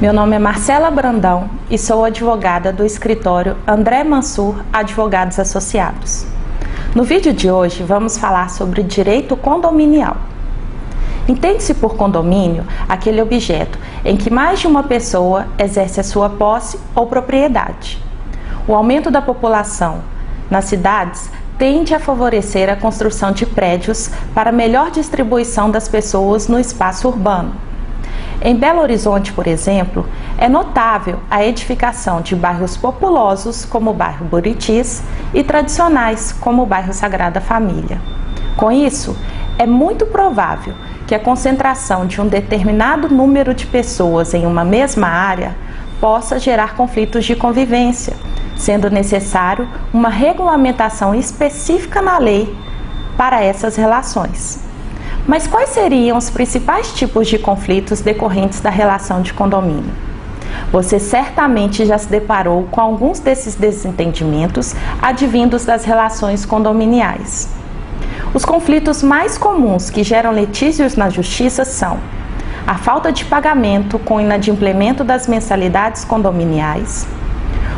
Meu nome é Marcela Brandão e sou advogada do escritório André Mansur Advogados Associados. No vídeo de hoje vamos falar sobre direito condominial. Entende-se por condomínio aquele objeto em que mais de uma pessoa exerce a sua posse ou propriedade. O aumento da população nas cidades tende a favorecer a construção de prédios para melhor distribuição das pessoas no espaço urbano em Belo Horizonte, por exemplo, é notável a edificação de bairros populosos, como o bairro Buritis, e tradicionais, como o bairro Sagrada Família. Com isso, é muito provável que a concentração de um determinado número de pessoas em uma mesma área possa gerar conflitos de convivência, sendo necessário uma regulamentação específica na lei para essas relações. Mas quais seriam os principais tipos de conflitos decorrentes da relação de condomínio? Você certamente já se deparou com alguns desses desentendimentos advindos das relações condominiais. Os conflitos mais comuns que geram litígios na justiça são a falta de pagamento com inadimplemento das mensalidades condominiais,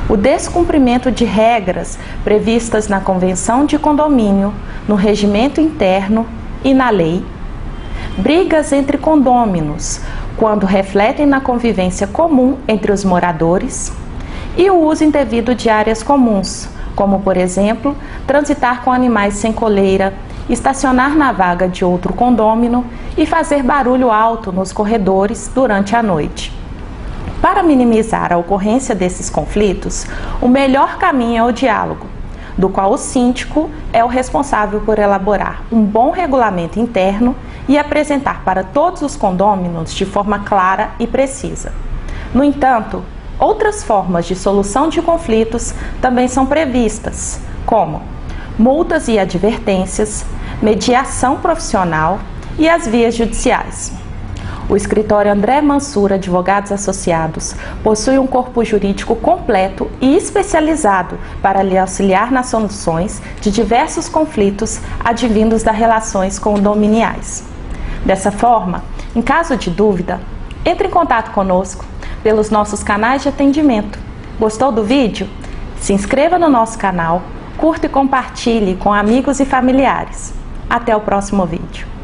o descumprimento de regras previstas na convenção de condomínio, no regimento interno e na lei brigas entre condôminos, quando refletem na convivência comum entre os moradores, e o uso indevido de áreas comuns, como, por exemplo, transitar com animais sem coleira, estacionar na vaga de outro condômino e fazer barulho alto nos corredores durante a noite. Para minimizar a ocorrência desses conflitos, o melhor caminho é o diálogo, do qual o síndico é o responsável por elaborar um bom regulamento interno e apresentar para todos os condôminos de forma clara e precisa. No entanto, outras formas de solução de conflitos também são previstas, como multas e advertências, mediação profissional e as vias judiciais. O escritório André Mansur Advogados Associados possui um corpo jurídico completo e especializado para lhe auxiliar nas soluções de diversos conflitos advindos das relações condominiais. Dessa forma, em caso de dúvida, entre em contato conosco pelos nossos canais de atendimento. Gostou do vídeo? Se inscreva no nosso canal, curta e compartilhe com amigos e familiares. Até o próximo vídeo.